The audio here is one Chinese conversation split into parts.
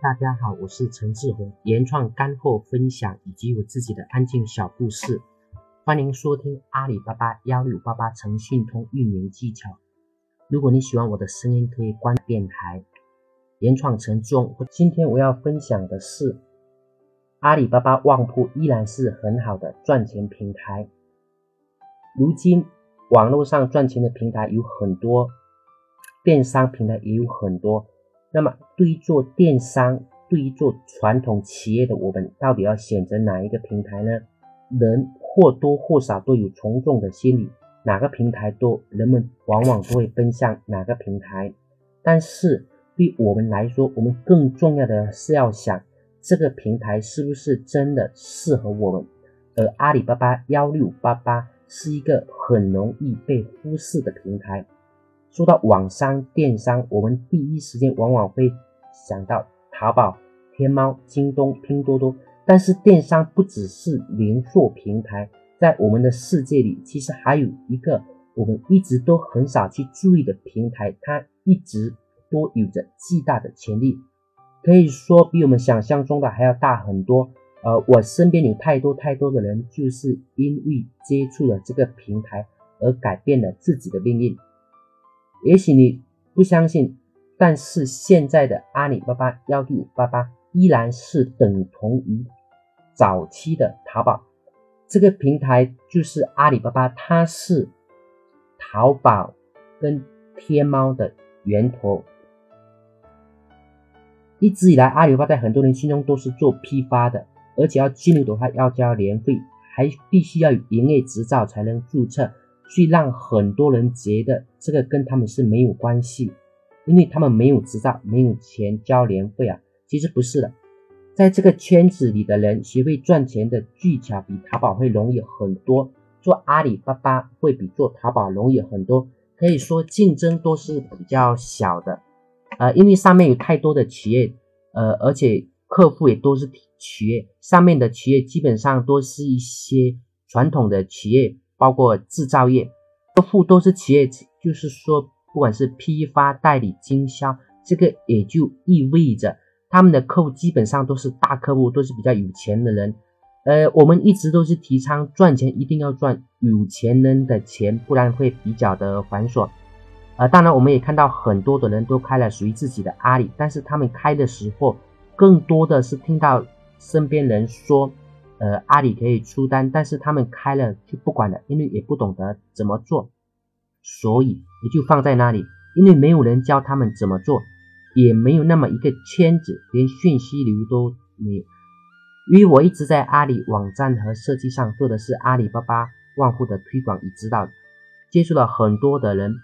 大家好，我是陈志宏，原创干货分享以及我自己的安静小故事，欢迎收听阿里巴巴幺六八八诚信通运营技巧。如果你喜欢我的声音，可以关电台。原创陈重，今天我要分享的是，阿里巴巴旺铺依然是很好的赚钱平台。如今网络上赚钱的平台有很多，电商平台也有很多。那么，对于做电商，对于做传统企业的我们，到底要选择哪一个平台呢？人或多或少都有从众的心理，哪个平台多，人们往往都会奔向哪个平台。但是，对我们来说，我们更重要的是要想这个平台是不是真的适合我们。而阿里巴巴幺六八八是一个很容易被忽视的平台。说到网商电商，我们第一时间往往会想到淘宝、天猫、京东、拼多多。但是电商不只是零售平台，在我们的世界里，其实还有一个我们一直都很少去注意的平台，它一直都有着巨大的潜力，可以说比我们想象中的还要大很多。呃，我身边有太多太多的人，就是因为接触了这个平台而改变了自己的命运。也许你不相信，但是现在的阿里巴巴幺六八八依然是等同于早期的淘宝。这个平台就是阿里巴巴，它是淘宝跟天猫的源头。一直以来，阿里巴巴在很多人心中都是做批发的，而且要进入的话要交年费，还必须要有营业执照才能注册。去让很多人觉得这个跟他们是没有关系，因为他们没有执照，没有钱交年费啊。其实不是的，在这个圈子里的人学会赚钱的技巧比淘宝会容易很多，做阿里巴巴会比做淘宝容易很多。可以说竞争都是比较小的，呃，因为上面有太多的企业，呃，而且客户也都是企业，上面的企业基本上都是一些传统的企业。包括制造业，客户都是企业，就是说，不管是批发、代理、经销，这个也就意味着他们的客户基本上都是大客户，都是比较有钱的人。呃，我们一直都是提倡赚钱一定要赚有钱人的钱，不然会比较的繁琐。呃，当然我们也看到很多的人都开了属于自己的阿里，但是他们开的时候，更多的是听到身边人说。呃，阿里可以出单，但是他们开了就不管了，因为也不懂得怎么做，所以也就放在那里，因为没有人教他们怎么做，也没有那么一个圈子，连讯息流都没有。因为我一直在阿里网站和设计上做的是阿里巴巴旺铺的推广与指导，接触了很多的人，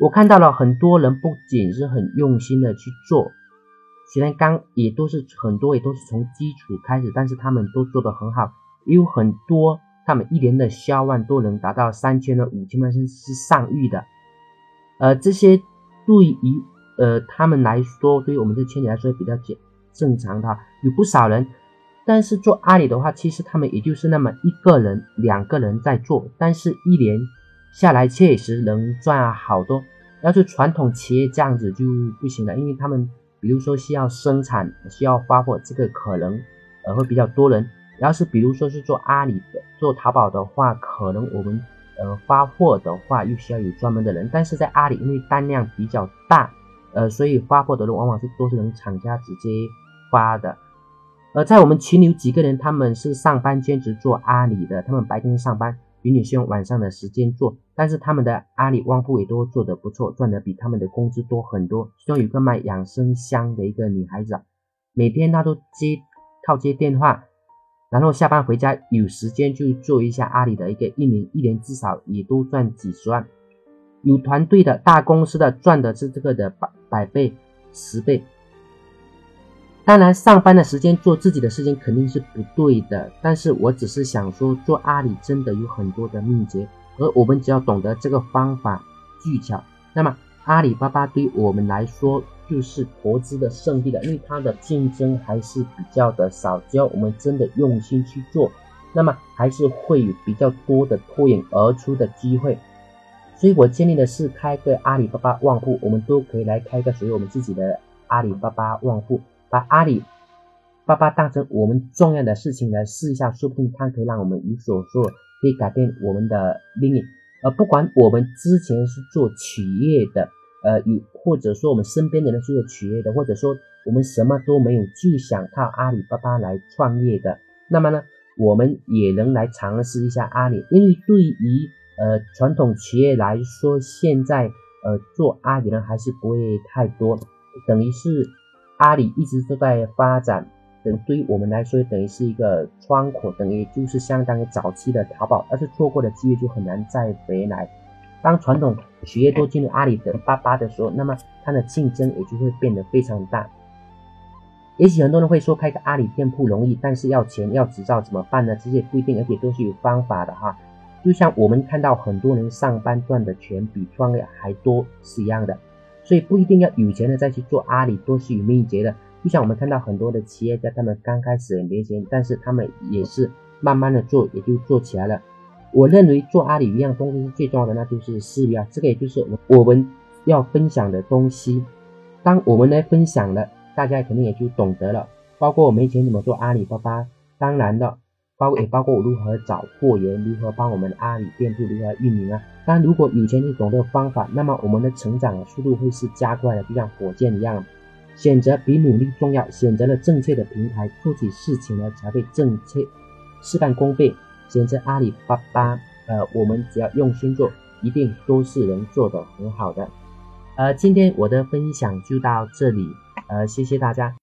我看到了很多人不仅是很用心的去做。虽然刚也都是很多也都是从基础开始，但是他们都做得很好，也有很多他们一年的销万都能达到三千的、五千万甚至是上亿的。呃，这些对于呃他们来说，对于我们这圈子来说比较正正常的，有不少人。但是做阿里的话，其实他们也就是那么一个人、两个人在做，但是一年下来确实能赚好多。要是传统企业这样子就不行了，因为他们。比如说需要生产，需要发货，这个可能呃会比较多人。要是比如说是做阿里的、做淘宝的话，可能我们呃发货的话又需要有专门的人。但是在阿里，因为单量比较大，呃，所以发货的人往往是都是能厂家直接发的。而在我们群里有几个人，他们是上班兼职做阿里的，他们白天上班。比你是用晚上的时间做，但是他们的阿里旺铺也都做得不错，赚的比他们的工资多很多。其中有个卖养生香的一个女孩子，每天她都接靠接电话，然后下班回家有时间就做一下阿里的一个运营，一年至少也都赚几十万。有团队的大公司的赚的是这个的百百倍、十倍。当然，上班的时间做自己的事情肯定是不对的。但是我只是想说，做阿里真的有很多的秘诀，而我们只要懂得这个方法技巧，那么阿里巴巴对我们来说就是投资的圣地了。因为它的竞争还是比较的少，只要我们真的用心去做，那么还是会有比较多的脱颖而出的机会。所以我建议的是开个阿里巴巴旺铺，我们都可以来开个属于我们自己的阿里巴巴旺铺。把阿里巴巴当成我们重要的事情来试一下，说不定它可以让我们有所做，可以改变我们的命运。而不管我们之前是做企业的，呃，与或者说我们身边的人是做企业的，或者说我们什么都没有就想靠阿里巴巴来创业的，那么呢，我们也能来尝试一下阿里，因为对于呃传统企业来说，现在呃做阿里呢还是不会太多，等于是阿里一直都在发展。等对于我们来说，等于是一个窗口，等于就是相当于早期的淘宝，要是错过的机会就很难再回来。当传统企业都进入阿里的巴巴的时候，那么它的竞争也就会变得非常大。也许很多人会说开个阿里店铺容易，但是要钱要执照怎么办呢？这些不一定，而且都是有方法的哈。就像我们看到很多人上班赚的钱比创业还多是一样的，所以不一定要有钱的再去做阿里，都是有秘诀的。就像我们看到很多的企业家，他们刚开始也没钱，但是他们也是慢慢的做，也就做起来了。我认为做阿里一样东西是最重要的，那就是思维啊，这个也就是我们要分享的东西。当我们来分享了，大家肯定也就懂得了。包括我没钱怎么做阿里巴巴，当然的，包也包括我如何找货源，如何帮我们阿里店铺如何运营啊。当然，如果有钱你懂得方法，那么我们的成长速度会是加快的，就像火箭一样。选择比努力重要，选择了正确的平台，做起事情来才会正确，事半功倍。选择阿里巴巴，呃，我们只要用心做，一定都是能做得很好的。呃，今天我的分享就到这里，呃，谢谢大家。